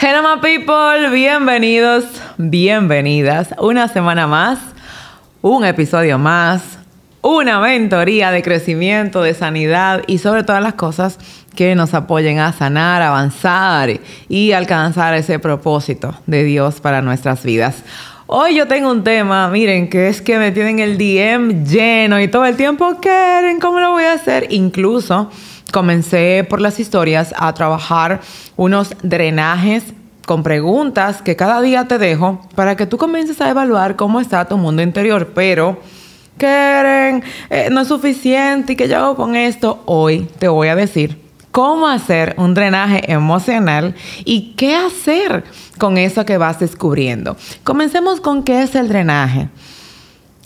Hello my people, bienvenidos, bienvenidas. Una semana más, un episodio más, una mentoría de crecimiento, de sanidad y sobre todas las cosas que nos apoyen a sanar, avanzar y alcanzar ese propósito de Dios para nuestras vidas. Hoy yo tengo un tema, miren, que es que me tienen el DM lleno y todo el tiempo quieren, ¿cómo lo voy a hacer? Incluso comencé por las historias a trabajar unos drenajes con preguntas que cada día te dejo para que tú comiences a evaluar cómo está tu mundo interior. Pero, Keren, eh, no es suficiente y que yo hago con esto. Hoy te voy a decir cómo hacer un drenaje emocional y qué hacer con eso que vas descubriendo. Comencemos con qué es el drenaje.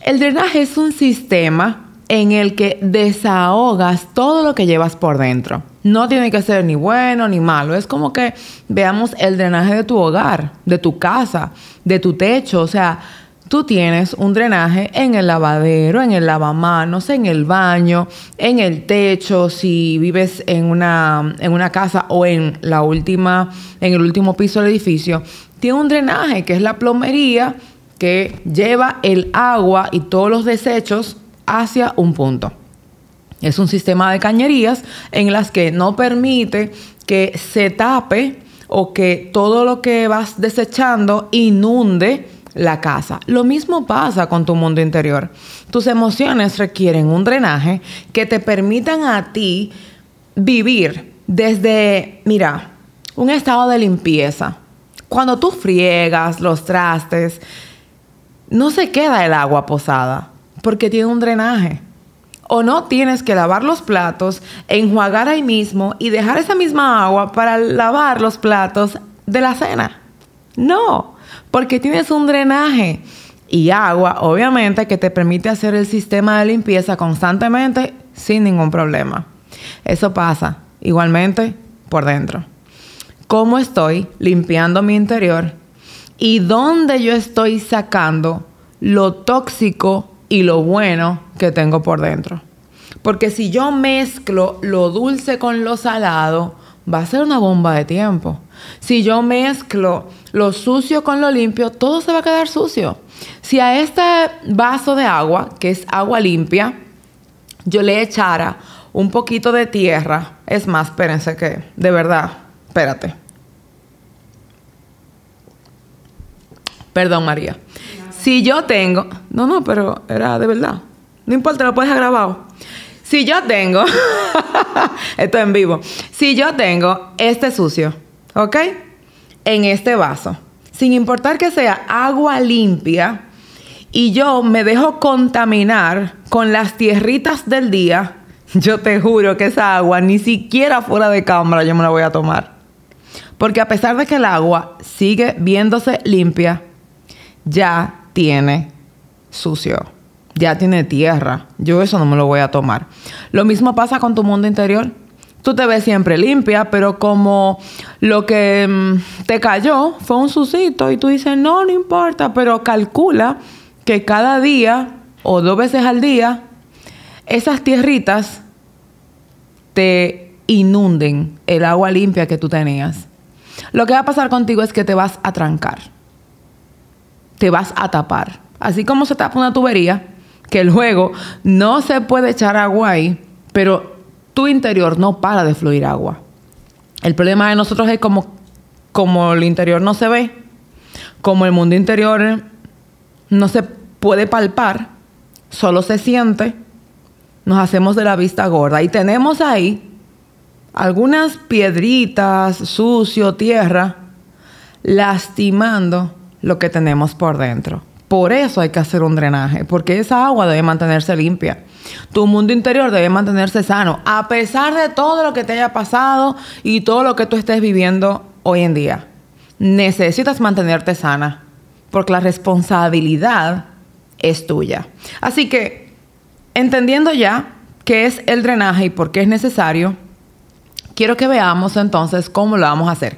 El drenaje es un sistema en el que desahogas todo lo que llevas por dentro. No tiene que ser ni bueno ni malo. Es como que veamos el drenaje de tu hogar, de tu casa, de tu techo. O sea, tú tienes un drenaje en el lavadero, en el lavamanos, en el baño, en el techo, si vives en una, en una casa o en la última, en el último piso del edificio. Tiene un drenaje que es la plomería que lleva el agua y todos los desechos hacia un punto. Es un sistema de cañerías en las que no permite que se tape o que todo lo que vas desechando inunde la casa. Lo mismo pasa con tu mundo interior. Tus emociones requieren un drenaje que te permitan a ti vivir desde, mira, un estado de limpieza. Cuando tú friegas los trastes, no se queda el agua posada porque tiene un drenaje. O no tienes que lavar los platos, enjuagar ahí mismo y dejar esa misma agua para lavar los platos de la cena. No, porque tienes un drenaje y agua, obviamente, que te permite hacer el sistema de limpieza constantemente sin ningún problema. Eso pasa igualmente por dentro. ¿Cómo estoy limpiando mi interior? ¿Y dónde yo estoy sacando lo tóxico y lo bueno que tengo por dentro. Porque si yo mezclo lo dulce con lo salado, va a ser una bomba de tiempo. Si yo mezclo lo sucio con lo limpio, todo se va a quedar sucio. Si a este vaso de agua, que es agua limpia, yo le echara un poquito de tierra, es más, espérense que, de verdad, espérate. Perdón, María. Si yo tengo, no, no, pero era de verdad. No importa, lo puedes grabado. Si yo tengo, esto en vivo. Si yo tengo este sucio, ¿ok? En este vaso, sin importar que sea agua limpia, y yo me dejo contaminar con las tierritas del día, yo te juro que esa agua ni siquiera fuera de cámara yo me la voy a tomar. Porque a pesar de que el agua sigue viéndose limpia, ya tiene sucio, ya tiene tierra. Yo eso no me lo voy a tomar. Lo mismo pasa con tu mundo interior. Tú te ves siempre limpia, pero como lo que mm, te cayó fue un sucito y tú dices, no, no importa, pero calcula que cada día o dos veces al día, esas tierritas te inunden el agua limpia que tú tenías. Lo que va a pasar contigo es que te vas a trancar te vas a tapar. Así como se tapa una tubería, que luego no se puede echar agua ahí, pero tu interior no para de fluir agua. El problema de nosotros es como, como el interior no se ve, como el mundo interior no se puede palpar, solo se siente, nos hacemos de la vista gorda y tenemos ahí algunas piedritas, sucio, tierra, lastimando lo que tenemos por dentro. Por eso hay que hacer un drenaje, porque esa agua debe mantenerse limpia. Tu mundo interior debe mantenerse sano, a pesar de todo lo que te haya pasado y todo lo que tú estés viviendo hoy en día. Necesitas mantenerte sana, porque la responsabilidad es tuya. Así que, entendiendo ya qué es el drenaje y por qué es necesario, quiero que veamos entonces cómo lo vamos a hacer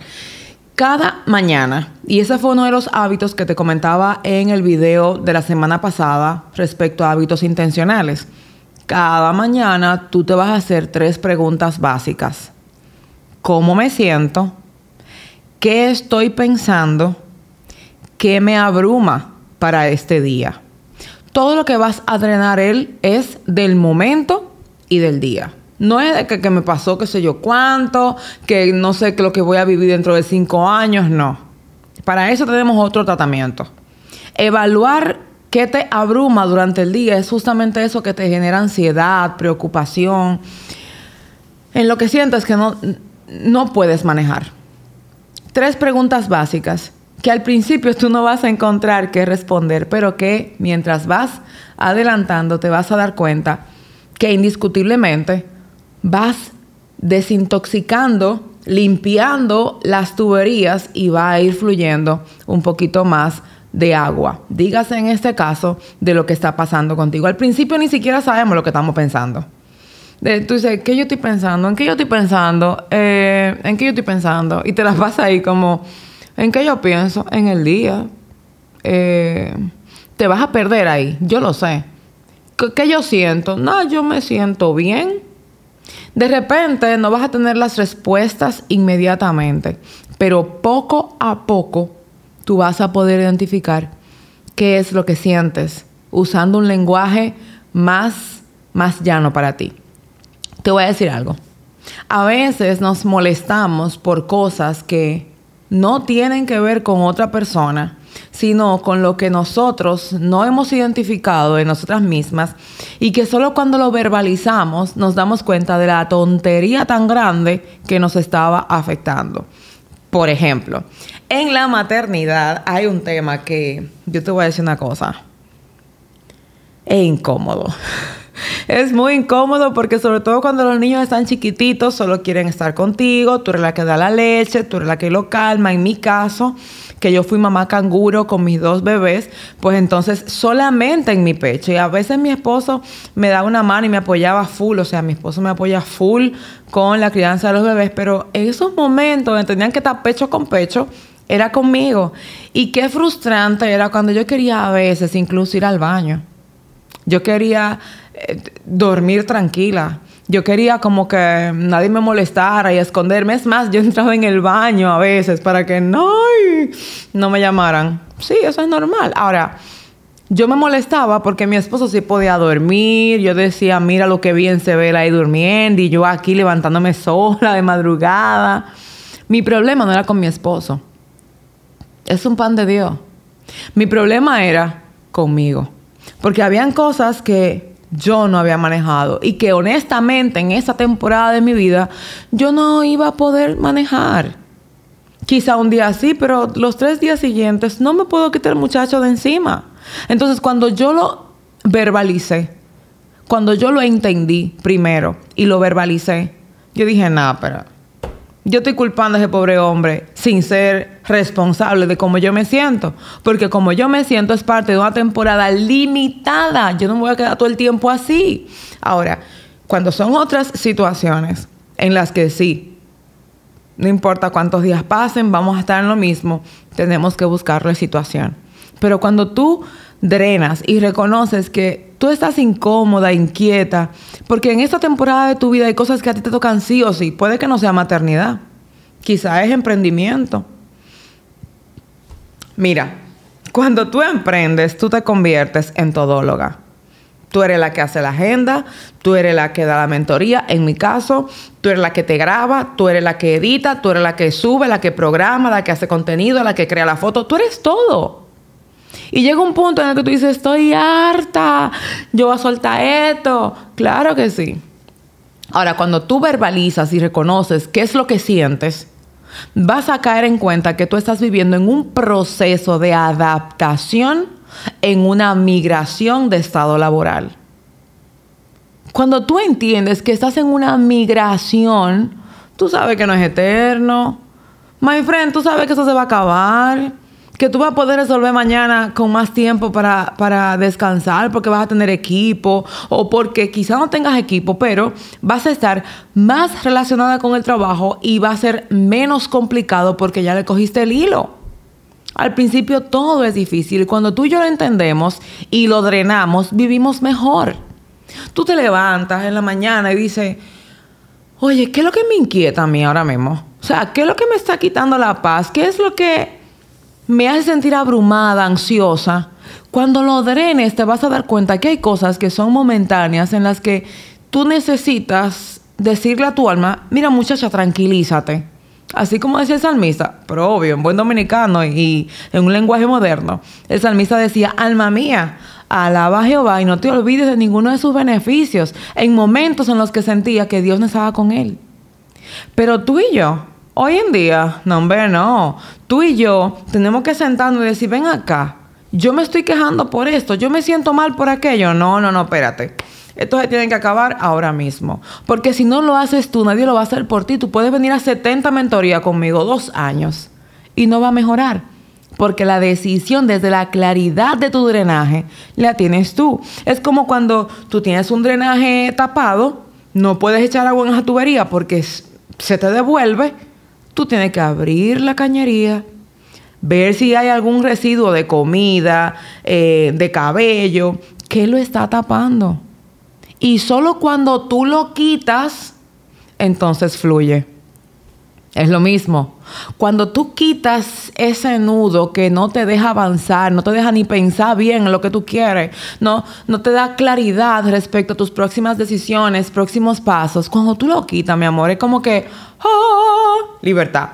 cada mañana, y ese fue uno de los hábitos que te comentaba en el video de la semana pasada respecto a hábitos intencionales. Cada mañana tú te vas a hacer tres preguntas básicas. ¿Cómo me siento? ¿qué estoy pensando? ¿Qué me abruma para este día? Todo lo que vas a drenar él es del momento y del día. No es de que, me pasó qué sé yo cuánto, que no sé lo que voy a vivir dentro de cinco años, no. Para eso tenemos otro tratamiento. Evaluar qué te abruma durante el día es justamente eso que te genera ansiedad, preocupación, en lo que sientes que no, no puedes manejar. Tres preguntas básicas que al principio tú no vas a encontrar qué responder, pero que mientras vas adelantando te vas a dar cuenta que indiscutiblemente vas desintoxicando, limpiando las tuberías y va a ir fluyendo un poquito más de agua. Dígase en este caso de lo que está pasando contigo. Al principio ni siquiera sabemos lo que estamos pensando. tú dices, ¿qué yo estoy pensando? ¿En qué yo estoy pensando? Eh, ¿En qué yo estoy pensando? Y te las vas ahí como, ¿en qué yo pienso? En el día. Eh, te vas a perder ahí, yo lo sé. ¿Qué yo siento? No, yo me siento bien. De repente no vas a tener las respuestas inmediatamente, pero poco a poco tú vas a poder identificar qué es lo que sientes usando un lenguaje más, más llano para ti. Te voy a decir algo. A veces nos molestamos por cosas que no tienen que ver con otra persona sino con lo que nosotros no hemos identificado de nosotras mismas y que solo cuando lo verbalizamos nos damos cuenta de la tontería tan grande que nos estaba afectando. Por ejemplo, en la maternidad hay un tema que yo te voy a decir una cosa. Es incómodo. Es muy incómodo porque sobre todo cuando los niños están chiquititos solo quieren estar contigo, tú eres la que da la leche, tú eres la que lo calma. En mi caso, que yo fui mamá canguro con mis dos bebés, pues entonces solamente en mi pecho. Y a veces mi esposo me daba una mano y me apoyaba full, o sea, mi esposo me apoya full con la crianza de los bebés, pero en esos momentos donde tenían que estar pecho con pecho, era conmigo. Y qué frustrante era cuando yo quería a veces incluso ir al baño. Yo quería eh, dormir tranquila. Yo quería como que nadie me molestara y esconderme. Es más, yo entraba en el baño a veces para que no, no me llamaran. Sí, eso es normal. Ahora, yo me molestaba porque mi esposo sí podía dormir. Yo decía, mira lo que bien se ve él ahí durmiendo y yo aquí levantándome sola de madrugada. Mi problema no era con mi esposo. Es un pan de Dios. Mi problema era conmigo. Porque habían cosas que yo no había manejado y que honestamente en esa temporada de mi vida yo no iba a poder manejar. Quizá un día sí, pero los tres días siguientes no me puedo quitar el muchacho de encima. Entonces cuando yo lo verbalicé, cuando yo lo entendí primero y lo verbalicé, yo dije, nada, pero yo estoy culpando a ese pobre hombre sin ser responsable de cómo yo me siento. Porque como yo me siento es parte de una temporada limitada. Yo no me voy a quedar todo el tiempo así. Ahora, cuando son otras situaciones en las que sí, no importa cuántos días pasen, vamos a estar en lo mismo, tenemos que buscar la situación. Pero cuando tú drenas y reconoces que tú estás incómoda, inquieta, porque en esta temporada de tu vida hay cosas que a ti te tocan sí o sí. Puede que no sea maternidad, quizá es emprendimiento. Mira, cuando tú emprendes, tú te conviertes en todóloga. Tú eres la que hace la agenda, tú eres la que da la mentoría, en mi caso, tú eres la que te graba, tú eres la que edita, tú eres la que sube, la que programa, la que hace contenido, la que crea la foto, tú eres todo. Y llega un punto en el que tú dices, estoy harta, yo voy a soltar esto. Claro que sí. Ahora, cuando tú verbalizas y reconoces qué es lo que sientes, vas a caer en cuenta que tú estás viviendo en un proceso de adaptación en una migración de estado laboral. Cuando tú entiendes que estás en una migración, tú sabes que no es eterno. My friend, tú sabes que eso se va a acabar que tú vas a poder resolver mañana con más tiempo para, para, descansar porque vas a tener equipo o porque quizá no tengas equipo, pero vas a estar más relacionada con el trabajo y va a ser menos complicado porque ya le cogiste el hilo. Al principio todo es difícil cuando tú y yo lo entendemos y lo drenamos, vivimos mejor. Tú te levantas en la mañana y dices, oye, ¿qué es lo que me inquieta a mí ahora mismo? O sea, ¿qué es lo que me está quitando la paz? ¿Qué es lo que me hace sentir abrumada, ansiosa? Cuando lo drenes te vas a dar cuenta que hay cosas que son momentáneas en las que tú necesitas decirle a tu alma, mira muchacha, tranquilízate. Así como decía el salmista, pero obvio, en buen dominicano y en un lenguaje moderno, el salmista decía, alma mía, alaba a Jehová y no te olvides de ninguno de sus beneficios, en momentos en los que sentía que Dios no estaba con él. Pero tú y yo, hoy en día, no, hombre, no, tú y yo tenemos que sentarnos y decir, ven acá, yo me estoy quejando por esto, yo me siento mal por aquello. No, no, no, espérate. Esto se tiene que acabar ahora mismo. Porque si no lo haces tú, nadie lo va a hacer por ti. Tú puedes venir a 70 mentorías conmigo, dos años, y no va a mejorar. Porque la decisión desde la claridad de tu drenaje la tienes tú. Es como cuando tú tienes un drenaje tapado, no puedes echar agua en esa tubería porque se te devuelve. Tú tienes que abrir la cañería, ver si hay algún residuo de comida, eh, de cabello, que lo está tapando. Y solo cuando tú lo quitas, entonces fluye. Es lo mismo. Cuando tú quitas ese nudo que no te deja avanzar, no te deja ni pensar bien en lo que tú quieres, no, no te da claridad respecto a tus próximas decisiones, próximos pasos, cuando tú lo quitas, mi amor, es como que, oh, libertad.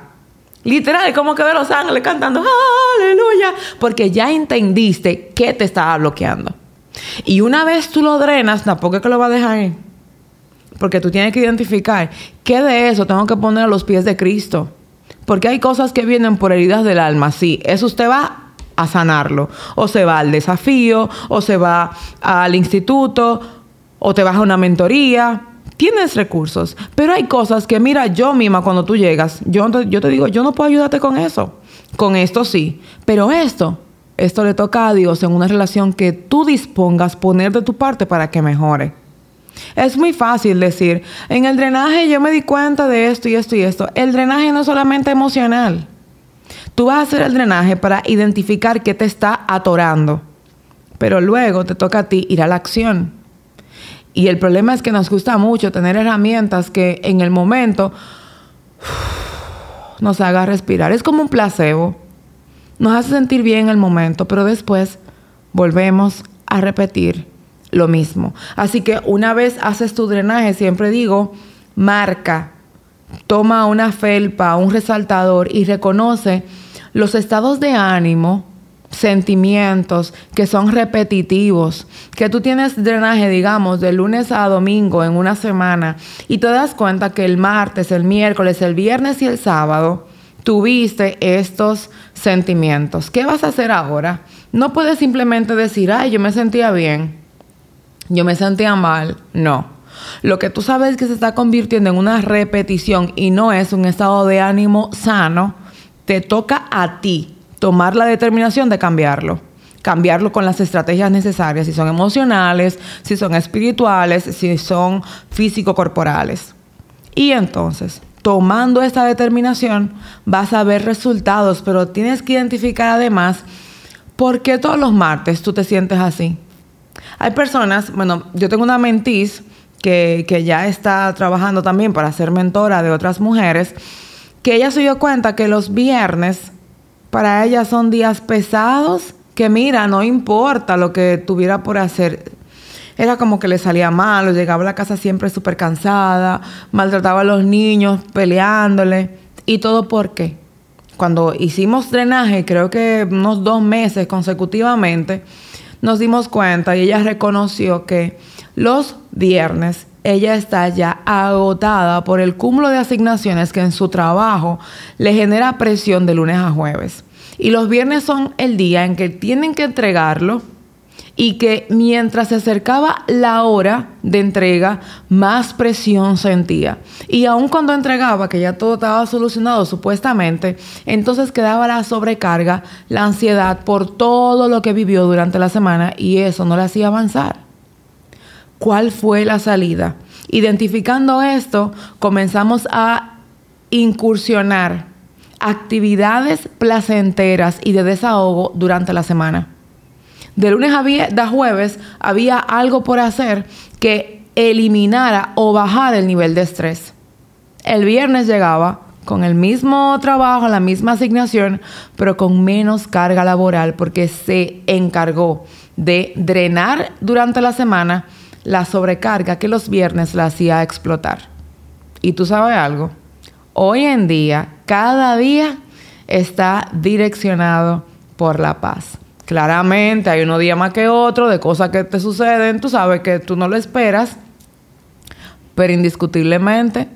Literal, como que ve los ángeles cantando aleluya, porque ya entendiste qué te estaba bloqueando. Y una vez tú lo drenas, tampoco es que lo va a dejar ahí. Porque tú tienes que identificar qué de eso tengo que poner a los pies de Cristo. Porque hay cosas que vienen por heridas del alma. Sí, eso usted va a sanarlo. O se va al desafío, o se va al instituto, o te vas a una mentoría tienes recursos, pero hay cosas que, mira, yo misma cuando tú llegas, yo, yo te digo, yo no puedo ayudarte con eso. Con esto sí, pero esto, esto le toca a Dios en una relación que tú dispongas poner de tu parte para que mejore. Es muy fácil decir, en el drenaje yo me di cuenta de esto y esto y esto. El drenaje no es solamente emocional. Tú vas a hacer el drenaje para identificar qué te está atorando, pero luego te toca a ti ir a la acción. Y el problema es que nos gusta mucho tener herramientas que en el momento nos haga respirar. Es como un placebo. Nos hace sentir bien en el momento, pero después volvemos a repetir lo mismo. Así que una vez haces tu drenaje, siempre digo, marca, toma una felpa, un resaltador y reconoce los estados de ánimo sentimientos que son repetitivos, que tú tienes drenaje, digamos, de lunes a domingo en una semana y te das cuenta que el martes, el miércoles, el viernes y el sábado tuviste estos sentimientos. ¿Qué vas a hacer ahora? No puedes simplemente decir, ay, yo me sentía bien, yo me sentía mal. No. Lo que tú sabes que se está convirtiendo en una repetición y no es un estado de ánimo sano, te toca a ti tomar la determinación de cambiarlo. Cambiarlo con las estrategias necesarias, si son emocionales, si son espirituales, si son físico-corporales. Y entonces, tomando esta determinación, vas a ver resultados, pero tienes que identificar además por qué todos los martes tú te sientes así. Hay personas, bueno, yo tengo una mentis que, que ya está trabajando también para ser mentora de otras mujeres, que ella se dio cuenta que los viernes para ella son días pesados que mira, no importa lo que tuviera por hacer. Era como que le salía mal, llegaba a la casa siempre súper cansada, maltrataba a los niños peleándole. ¿Y todo por qué? Cuando hicimos drenaje, creo que unos dos meses consecutivamente, nos dimos cuenta y ella reconoció que los viernes ella está ya agotada por el cúmulo de asignaciones que en su trabajo le genera presión de lunes a jueves. Y los viernes son el día en que tienen que entregarlo y que mientras se acercaba la hora de entrega, más presión sentía. Y aun cuando entregaba, que ya todo estaba solucionado supuestamente, entonces quedaba la sobrecarga, la ansiedad por todo lo que vivió durante la semana y eso no le hacía avanzar cuál fue la salida. Identificando esto, comenzamos a incursionar actividades placenteras y de desahogo durante la semana. De lunes a, jueves había algo por hacer que eliminara o bajara el nivel de estrés. El viernes llegaba, con el mismo trabajo, la misma asignación, pero con menos carga laboral porque se encargó de drenar durante la semana la sobrecarga que los viernes la hacía explotar. Y tú sabes algo, hoy en día, cada día está direccionado por la paz. Claramente hay uno día más que otro de cosas que te suceden, tú sabes que tú no lo esperas, pero indiscutiblemente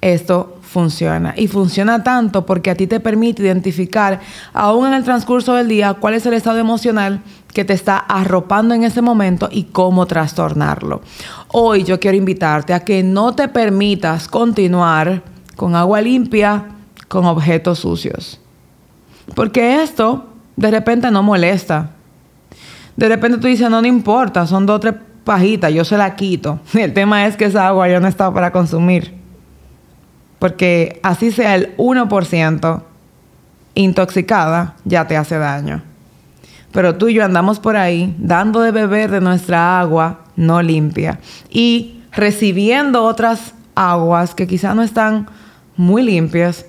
esto funciona. Y funciona tanto porque a ti te permite identificar, aún en el transcurso del día, cuál es el estado emocional que te está arropando en ese momento y cómo trastornarlo. Hoy yo quiero invitarte a que no te permitas continuar con agua limpia, con objetos sucios. Porque esto de repente no molesta. De repente tú dices, no, no importa, son dos o tres pajitas, yo se la quito. El tema es que esa agua ya no está para consumir. Porque así sea el 1% intoxicada, ya te hace daño. Pero tú y yo andamos por ahí dando de beber de nuestra agua no limpia y recibiendo otras aguas que quizás no están muy limpias,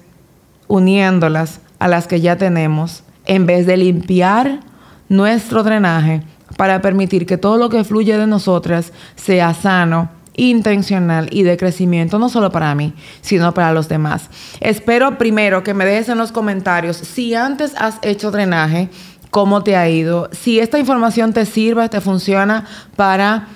uniéndolas a las que ya tenemos, en vez de limpiar nuestro drenaje para permitir que todo lo que fluye de nosotras sea sano, intencional y de crecimiento, no solo para mí, sino para los demás. Espero primero que me dejes en los comentarios si antes has hecho drenaje, cómo te ha ido, si esta información te sirve, te funciona para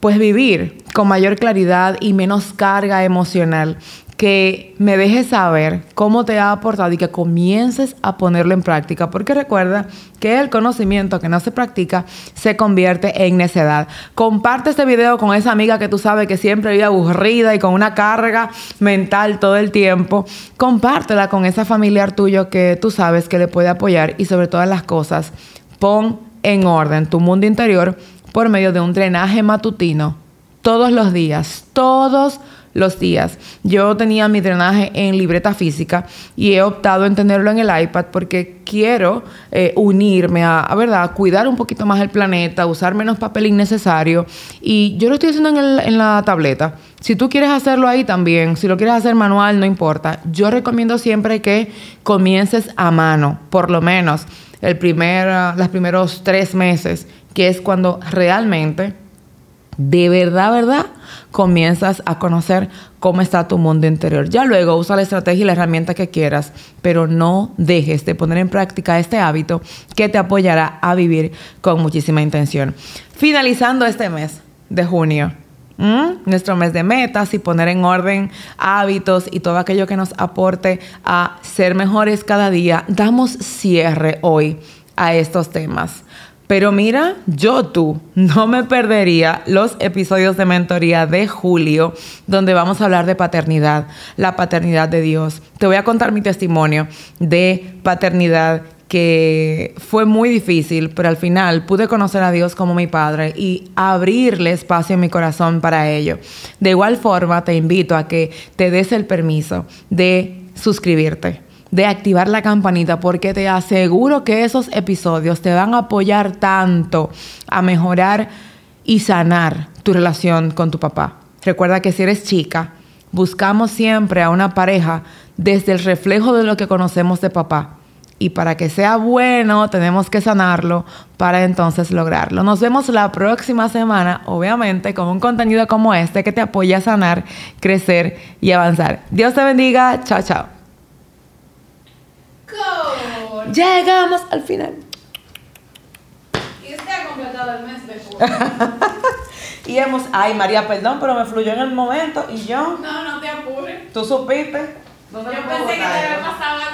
pues vivir con mayor claridad y menos carga emocional que me dejes saber cómo te ha aportado y que comiences a ponerlo en práctica, porque recuerda que el conocimiento que no se practica se convierte en necedad. Comparte este video con esa amiga que tú sabes que siempre vive aburrida y con una carga mental todo el tiempo. Compártela con esa familiar tuyo que tú sabes que le puede apoyar y sobre todas las cosas, pon en orden tu mundo interior por medio de un drenaje matutino todos los días, todos los días. Yo tenía mi drenaje en libreta física y he optado en tenerlo en el iPad porque quiero eh, unirme a, ¿verdad? cuidar un poquito más el planeta, usar menos papel innecesario. Y yo lo estoy haciendo en, en la tableta. Si tú quieres hacerlo ahí también, si lo quieres hacer manual, no importa. Yo recomiendo siempre que comiences a mano, por lo menos el primer, los primeros tres meses, que es cuando realmente de verdad, verdad, comienzas a conocer cómo está tu mundo interior. Ya luego usa la estrategia y la herramienta que quieras, pero no dejes de poner en práctica este hábito que te apoyará a vivir con muchísima intención. Finalizando este mes de junio, nuestro mes de metas y poner en orden hábitos y todo aquello que nos aporte a ser mejores cada día, damos cierre hoy a estos temas. Pero mira, yo tú no me perdería los episodios de mentoría de julio, donde vamos a hablar de paternidad, la paternidad de Dios. Te voy a contar mi testimonio de paternidad que fue muy difícil, pero al final pude conocer a Dios como mi Padre y abrirle espacio en mi corazón para ello. De igual forma, te invito a que te des el permiso de suscribirte de activar la campanita porque te aseguro que esos episodios te van a apoyar tanto a mejorar y sanar tu relación con tu papá. Recuerda que si eres chica, buscamos siempre a una pareja desde el reflejo de lo que conocemos de papá. Y para que sea bueno, tenemos que sanarlo para entonces lograrlo. Nos vemos la próxima semana, obviamente, con un contenido como este que te apoya a sanar, crecer y avanzar. Dios te bendiga. Chao, chao. Llegamos al final. Y usted ha completado el mes de julio. y hemos. Ay, María, perdón, pero me fluyó en el momento y yo. No, no te apures. ¿Tú supiste? Yo pensé que te había pasado algo.